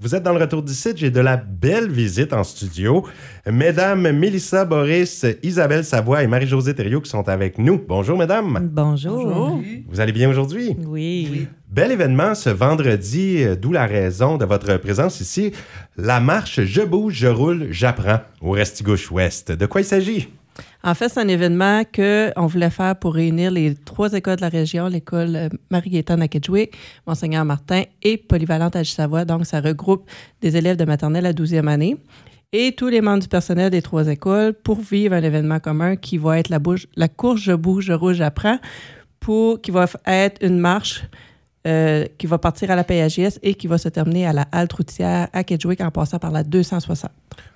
Vous êtes dans le retour du site, j'ai de la belle visite en studio. Mesdames Mélissa Boris, Isabelle Savoie et Marie-Josée Thériault qui sont avec nous. Bonjour, mesdames. Bonjour. Vous allez bien aujourd'hui? Oui. Bel événement ce vendredi, euh, d'où la raison de votre présence ici. La marche Je bouge, je roule, j'apprends au Restigouche-Ouest. De quoi il s'agit? En fait, c'est un événement qu'on voulait faire pour réunir les trois écoles de la région, l'école euh, Marie-Gaétane à Kedgewick, Monseigneur Martin et Polyvalente à Savoie. Donc, ça regroupe des élèves de maternelle à 12e année et tous les membres du personnel des trois écoles pour vivre un événement commun qui va être la, course Je bouge, j'apprends, pour, qui va être une marche euh, qui va partir à la PAGS et qui va se terminer à la halte routière à Kedgewick en passant par la 260.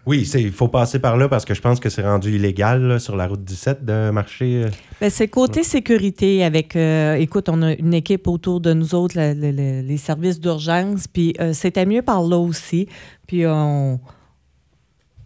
Oui, il faut passer par là parce que je pense que c'est rendu illégal là, sur la route 17 de marcher. euh. Ben, c'est côté sécurité avec, euh, écoute, on a une équipe autour de nous autres, la- la- la- les services d'urgence, puis euh, c'était mieux par là aussi. Puis on.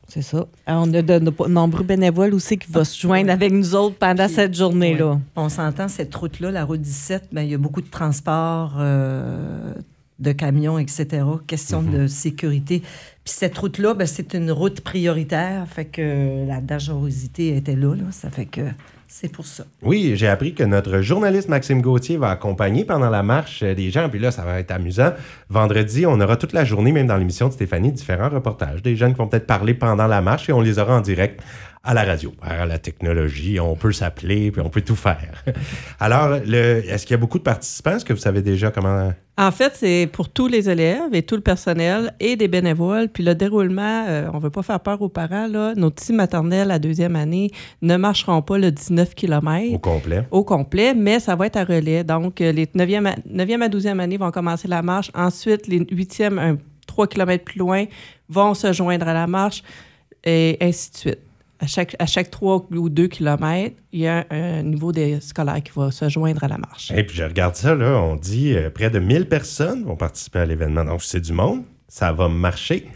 C'est ça. On a de, de nombreux bénévoles aussi qui vont se joindre avec nous autres pendant Puis, cette journée-là. ouais. On s'entend, cette route-là, la route 17, ben, il y a beaucoup de transports euh, de camions, etc. Question de sécurité. Puis cette route-là, ben, c'est une route prioritaire. Fait que la dangerosité était là, là. Ça fait que c'est pour ça. Oui, j'ai appris que notre journaliste Maxime Gauthier va accompagner pendant la marche des gens. Puis là, ça va être amusant. Vendredi, on aura toute la journée, même dans l'émission de Stéphanie, différents reportages. Des jeunes qui vont peut-être parler pendant la marche et on les aura en direct à la radio. À la technologie, on peut s'appeler, puis on peut tout faire. Alors, est-ce qu'il y a beaucoup de participants? Est-ce que vous savez déjà comment... En fait, c'est pour tous les élèves et tout le personnel et des bénévoles. Puis le déroulement, euh, on ne veut pas faire peur aux parents. Là. Nos petits maternelles à deuxième année ne marcheront pas le 19 km Au complet. au complet, mais ça va être à relais. Donc, euh, les 9e à, 9e à 12e année vont commencer la marche. Ensuite, les 8e, un, 3 km plus loin, vont se joindre à la marche et ainsi de suite. À chaque, à chaque 3 ou 2 km, il y a un, niveau des scolaires qui va se joindre à la marche. Et puis je regarde ça, là, on dit euh, près de 1000 personnes vont participer à l'événement. Donc c'est du monde, ça va marcher.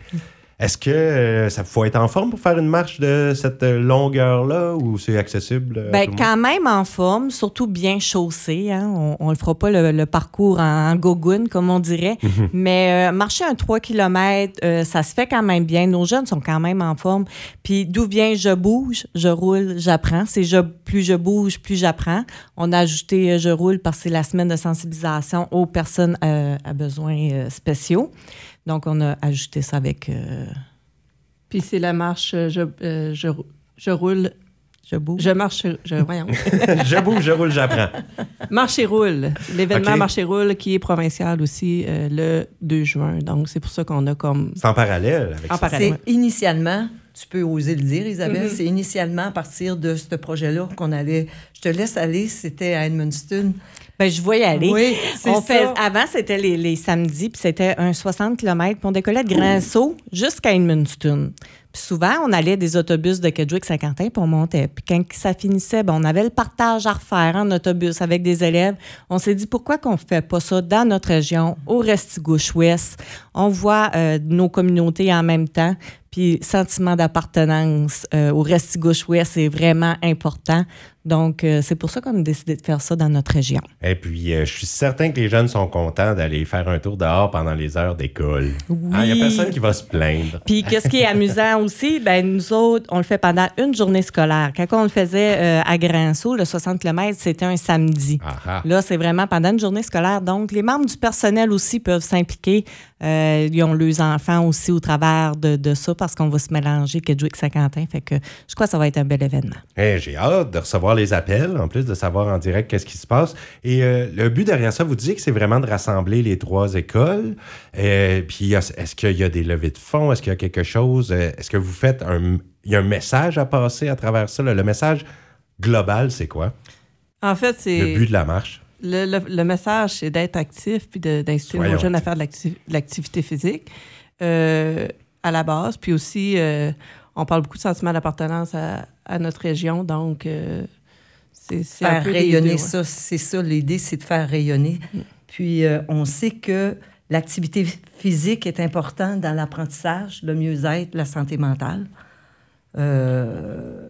Est-ce que euh, ça faut être en forme pour faire une marche de cette euh, longueur-là ou c'est accessible? euh, Ben, quand même en forme, surtout bien chaussé. Hein? On ne fera pas le, le parcours en, en gogoune, comme on dirait. Mais euh, marcher un 3 km, ça se fait quand même bien. Nos jeunes sont quand même en forme. Puis d'où vient je bouge, je roule, j'apprends. C'est je, plus je bouge, plus j'apprends. On a ajouté je roule parce que c'est la semaine de sensibilisation aux personnes à besoins spéciaux. Donc, on a ajouté ça avec euh, Puis c'est la marche, euh, je, euh, je, je roule, je bouge. je marche, je, voyons. je bouge, je roule, j'apprends. Marche et roule. L'événement OK. Marche et roule qui est provincial aussi euh, le 2 juin. Donc, c'est pour ça qu'on a comme. C'est en parallèle avec En ça. C'est initialement, tu peux oser le dire, Isabelle, Mhm. c'est initialement à partir de ce projet-là qu'on allait. Je te laisse aller, c'était à Edmundston. Ben, je vais y aller. Oui, On fait, ça. avant, c'était les, les samedis, puis c'était un 60 km, puis on décollait de Grand-Sault jusqu'à Edmundston. Puis souvent, on allait des autobus de Kedgewick-Saint-Quentin, puis on montait. Puis quand ça finissait, ben, on avait le partage à refaire en autobus avec des élèves. On s'est dit, pourquoi qu'on ne fait pas ça dans notre région, au Restigouche-Ouest? On voit euh, nos communautés en même temps, puis sentiment d'appartenance euh, au Restigouche-Ouest est vraiment important. Donc, euh, c'est pour ça qu'on a décidé de faire ça dans notre région. Et puis, euh, je suis certain que les jeunes sont contents d'aller faire un tour dehors pendant les heures d'école. Il n'y a Oui. personne qui va se plaindre. Puis qu'est-ce qui est amusant aussi, ben nous autres, on le fait pendant une journée scolaire. Quand on le faisait euh, à Grand-Sault, le 60 km, c'était un samedi. Ah, ah. Là, c'est vraiment pendant une journée scolaire. Donc, les membres du personnel aussi peuvent s'impliquer. Ils ont leurs enfants aussi au travers de, de ça parce qu'on va se mélanger Kedgewick-Saint-Quentin. Fait que je crois que ça va être un bel événement. Eh, J'ai hâte de recevoir les appels, en plus de savoir en direct qu'est-ce qui se passe. Et euh, le but derrière ça, vous disiez que c'est vraiment de rassembler les trois écoles. Euh, puis, est-ce qu'il y a des levées de fonds? Est-ce qu'il y a quelque chose? Euh, Est-ce que vous faites un... Il y a un message à passer à travers ça? là? Le message global, c'est quoi? En fait, c'est. Le but de la marche? Le, le- le message, c'est d'être actif puis d'inciter nos jeunes à faire de l'activité physique euh, à la base. Puis aussi, euh, on parle beaucoup de sentiment d'appartenance à, à notre région. Donc, euh, c'est un Faire peu rayonner deux, ouais. ça, c'est ça. L'idée, c'est de faire rayonner. Puis, euh, on sait que l'activité physique est importante dans l'apprentissage, le mieux-être, la santé mentale. Euh,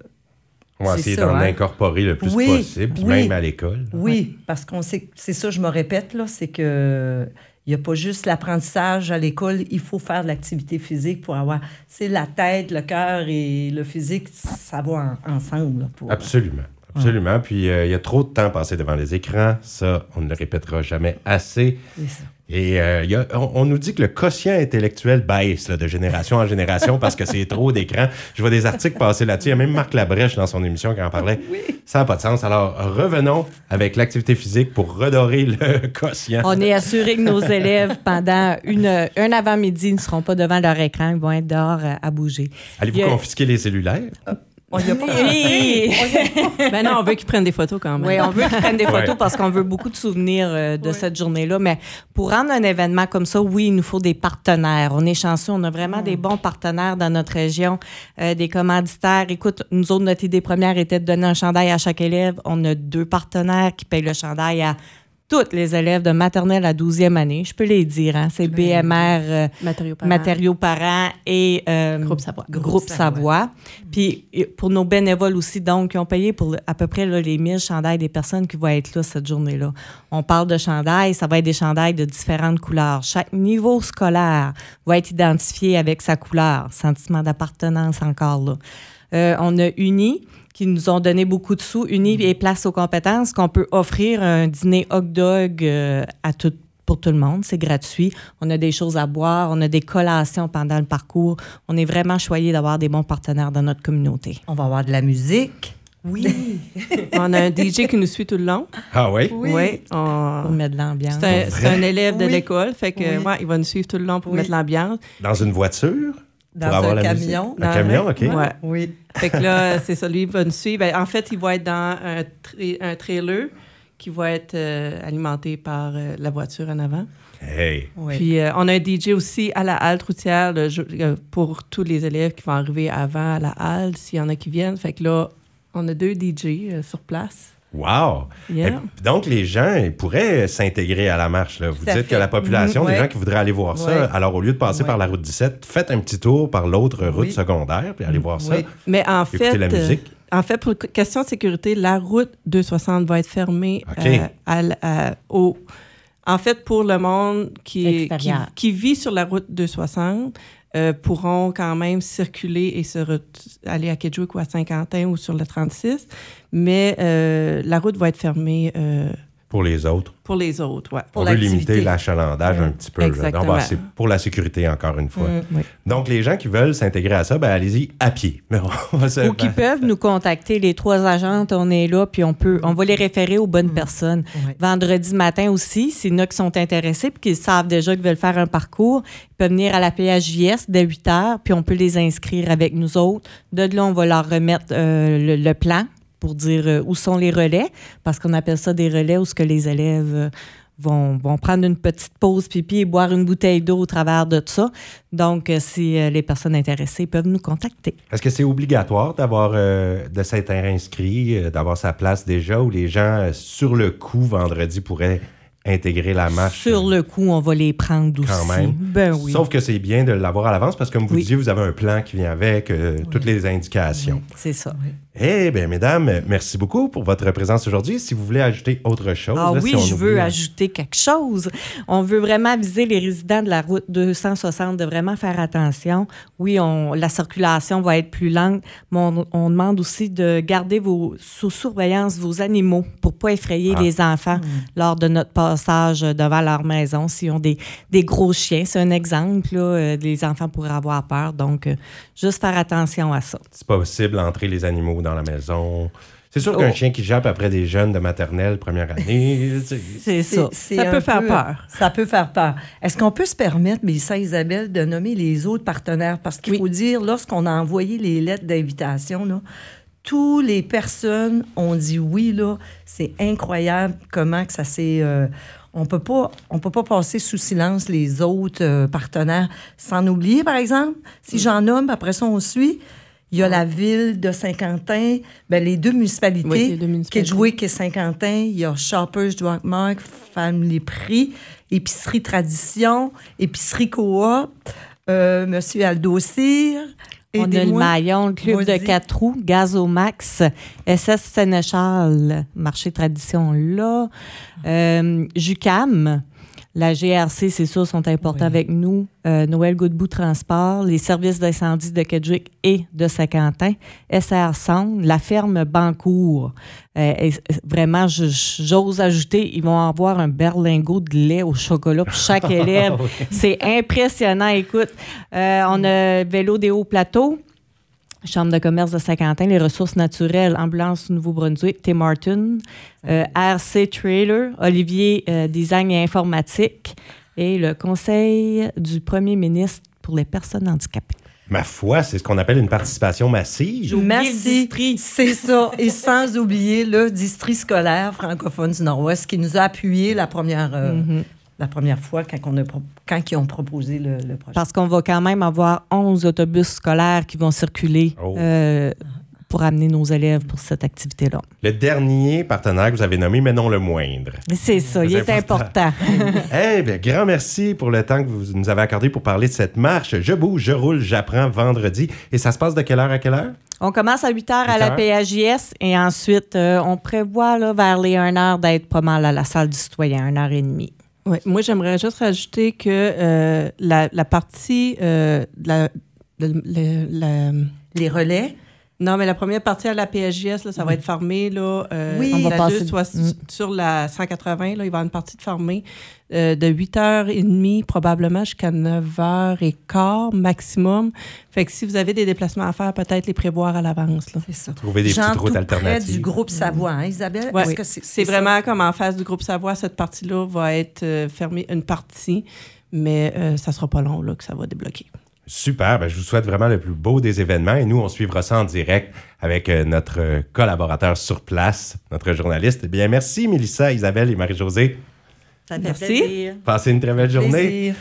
On va essayer d'en hein? incorporer le plus Oui, possible, oui. même à l'école. Oui, parce qu'on sait, que- c'est ça, je me répète, là, c'est que il n'y a pas juste l'apprentissage à l'école, il faut faire de l'activité physique pour avoir, c'est la tête, le cœur et le physique, ça va en- ensemble. pour- Absolument. Absolument. Puis euh, il y a trop de temps passé devant les écrans. Ça, on ne le répétera jamais assez. C'est ça. Et euh, il y a- on, on nous dit que le quotient intellectuel baisse là, de génération en génération parce que c'est trop d'écran. Je vois des articles passer là-dessus. Il y a même Marc Labrèche dans son émission qui en parlait. Ça n'a pas de sens. Alors, revenons avec l'activité physique pour redorer le quotient. On est assuré que nos élèves, pendant une, un avant-midi, ne seront pas devant leur écran, ils vont être dehors euh, à bouger. Allez-vous a- confisquer les cellulaires? On y a pas Oui, Ben non, on veut qu'ils prennent des photos quand même. Oui, on veut qu'ils prennent des photos Ouais. parce qu'on veut beaucoup de souvenirs euh, de cette journée-là. Mais pour rendre un événement comme ça, oui, il nous faut des partenaires. On est chanceux, on a vraiment des bons partenaires dans notre région, euh, des commanditaires. Écoute, nous autres, notre idée première était de donner un chandail à chaque élève. On a deux partenaires qui payent le chandail à tous les élèves de maternelle à 12e année. Je peux les dire, hein, c'est BMR. euh, Matériaux parents. Matériaux parents et euh, Groupe Savoie. Groupe, Groupe Savoie. Puis et pour nos bénévoles aussi, donc, qui ont payé pour à peu près là, les 1000 chandails des personnes qui vont être là cette journée-là. On parle de chandails, ça va être des chandails de différentes couleurs. Chaque niveau scolaire va être identifié avec sa couleur. Sentiment d'appartenance encore là. Euh, on a Uni qui nous ont donné beaucoup de sous. Uni et Place aux compétences qu'on peut offrir un dîner hot dog euh, à tout, pour tout le monde. C'est gratuit. On a des choses à boire. On a des collations pendant le parcours. On est vraiment choyé d'avoir des bons partenaires dans notre communauté. On va avoir de la musique. Oui. On a un DJ qui nous suit tout le long. Ah oui? Oui. on- pour mettre de l'ambiance. C'est un, élève de Oui. l'école, fait que Oui. ouais, il va nous suivre tout le long pour Oui. mettre l'ambiance. Dans une voiture? Dans pour avoir un camion. Un Dans- camion, OK. Ouais. Oui. Fait que là, c'est ça, lui il va nous suivre. Ben, en fait, il va être dans un, tra- un trailer qui va être euh, alimenté par euh, la voiture en avant. Hey! oui. Puis euh, on a un DJ aussi à la halte routière le pour tous les élèves qui vont arriver avant à la halte, s'il y en a qui viennent. Fait que là, on a deux DJ euh, sur place. Wow! Yeah. Donc, les gens ils pourraient s'intégrer à la marche. Là. Vous dites que la population, des ouais. gens qui voudraient aller voir ça, Ouais. alors au lieu de passer Ouais. par la route 17, faites un petit tour par l'autre route Oui. secondaire, puis allez voir ça. Mais en Écoutez fait, la euh, musique. en fait, pour question de sécurité, la route 260 va être fermée euh, à à- au. En fait, pour le monde qui, qui, vit sur la route 260, euh, pourront quand même circuler et se aller à Kedgewick ou à Saint-Quentin ou sur le 36, mais euh, la route va être fermée euh, Pour les autres, pour les autres. Ouais. Pour on veut limiter l'achalandage un petit peu. Exactement. Donc, bah, c'est pour la sécurité, encore une fois. Mm. Oui. Donc, les gens qui veulent s'intégrer à ça, ben, allez-y à pied. Mais on va se- Ou qui peuvent nous contacter, les trois agentes, on est là, puis on peut, on va les référer aux bonnes personnes. Ouais. Vendredi matin aussi, s'il y en a qui sont intéressés puis qui savent déjà qu'ils veulent faire un parcours, ils peuvent venir à la PHJS dès 8 heures, puis on peut les inscrire avec nous autres. De là, on va leur remettre euh, le, le plan pour dire euh, où sont les relais, parce qu'on appelle ça des relais où ce que les élèves euh, vont, vont prendre une petite pause pipi et boire une bouteille d'eau au travers de tout ça. Donc, euh, si les personnes intéressées peuvent nous contacter. Est-ce que c'est obligatoire d'avoir euh, de s'être inscrit, d'avoir sa place déjà, ou les gens, sur le coup, vendredi, pourraient intégrer la marche? Sur le coup, on va les prendre aussi. Quand même. Ben oui. Sauf que c'est bien de l'avoir à l'avance parce que, comme vous Oui. disiez, vous avez un plan qui vient avec euh, toutes les indications. C'est ça. Eh bien, mesdames, euh, merci beaucoup pour votre présence aujourd'hui. Si vous voulez ajouter autre chose. Ah là, oui, si on je oublie- veux ajouter quelque chose. On veut vraiment aviser les résidents de la route 260 de vraiment faire attention. Oui, on, la circulation va être plus lente, mais on, on demande aussi de garder vos, sous surveillance vos animaux pour pas effrayer Ah. les enfants lors de notre passage devant leur maison. S'ils ont des, des gros chiens, c'est un exemple, là, euh, les enfants pourraient avoir peur. Donc, euh, juste faire attention à ça. C'est pas possible d'entrer les animaux dans la maison. C'est sûr qu'un Oh. chien qui jappe après des jeunes de maternelle première année, c'est- ça. C'est Ça peut faire peu- peur. Ça peut faire peur. Est-ce qu'on peut se permettre, Mélissa Isabelle, de nommer les autres partenaires? Parce qu'il faut dire, lorsqu'on a envoyé les lettres d'invitation, là, toutes les personnes ont dit oui. là. C'est incroyable comment que ça s'est... euh, on peut pas, on peut pas passer sous silence les autres euh, partenaires. Sans oublier, par exemple, si j'en nomme, après ça, on suit. Il y a la ville de Saint-Quentin, ben, les deux municipalités, Oui, les deux municipalités. Kedgewick et Saint-Quentin. Il y a Shoppers Drug Mart, Family Prix, Épicerie Tradition, Épicerie Coop, euh, Monsieur Aldo Cyr. On a le maillon, le club de quatre roues, Gazomax, SS Sénéchal, marché tradition là, euh, Jucam, La GRC, c'est sûr, sont importants Oui. avec nous. Euh, Noël Godbout Transport, les services d'incendie de Kedgewick et de Saint-Quentin, SR Sound, la ferme Bancourt. Euh, et vraiment, j'ose ajouter, ils vont avoir un berlingot de lait au chocolat pour chaque élève. C'est impressionnant. Écoute, euh, on a Vélo des Hauts Plateaux. Chambre de commerce de Saint-Quentin, les ressources naturelles, Ambulance Nouveau-Brunswick, Tim Martin, euh, RC Trailer, Olivier euh, Design et Informatique et le Conseil du premier ministre pour les personnes handicapées. Ma foi, c'est ce qu'on appelle une participation massive. Merci. C'est ça. Et sans oublier le district scolaire francophone du Nord-Ouest qui nous a appuyés la première, euh, Mhm. La première fois quand, on a quand ils ont proposé le, le projet. Parce qu'on va quand même avoir 11 autobus scolaires qui vont circuler Oh. euh, pour amener nos élèves pour cette activité-là. Le dernier partenaire que vous avez nommé, mais non le moindre. C'est ça, il est important. Eh bien, grand merci pour le temps que vous nous avez accordé pour parler de cette marche. Je bouge, je roule, j'apprends vendredi. Et ça se passe de quelle heure à quelle heure? On commence à 8 h à 8 la heures. PAJS et ensuite, euh, on prévoit là, vers les 1 h d'être pas mal à la salle du citoyen, 1 h et demie. Ouais. Moi, j'aimerais juste rajouter que euh, la, la partie euh, la, le- la- Les relais, Non, mais la première partie à la PSJS, là, ça va être fermé. Là, euh, Oui. on va passer- soit Mm. sur la 180, là, il va y avoir une partie de fermée euh, de 8h30 probablement jusqu'à 9h15 maximum. Fait que si vous avez des déplacements à faire, peut-être les prévoir à l'avance. c'est ça. Trouver des Jean, petites routes alternatives. près du groupe Savoie, hein, Isabelle? Ouais. C'est, vraiment comme en face du groupe Savoie, cette partie-là va être euh, fermée une partie, mais euh, ça sera pas long là, que ça va débloquer. Super, ben, je vous souhaite vraiment le plus beau des événements et nous, on suivra ça en direct avec euh, notre euh, collaborateur sur place, notre journaliste. Eh bien, merci Mélissa, Isabelle et Marie-Josée. Ça fait Merci. plaisir. Passez une très belle journée. Plaisir.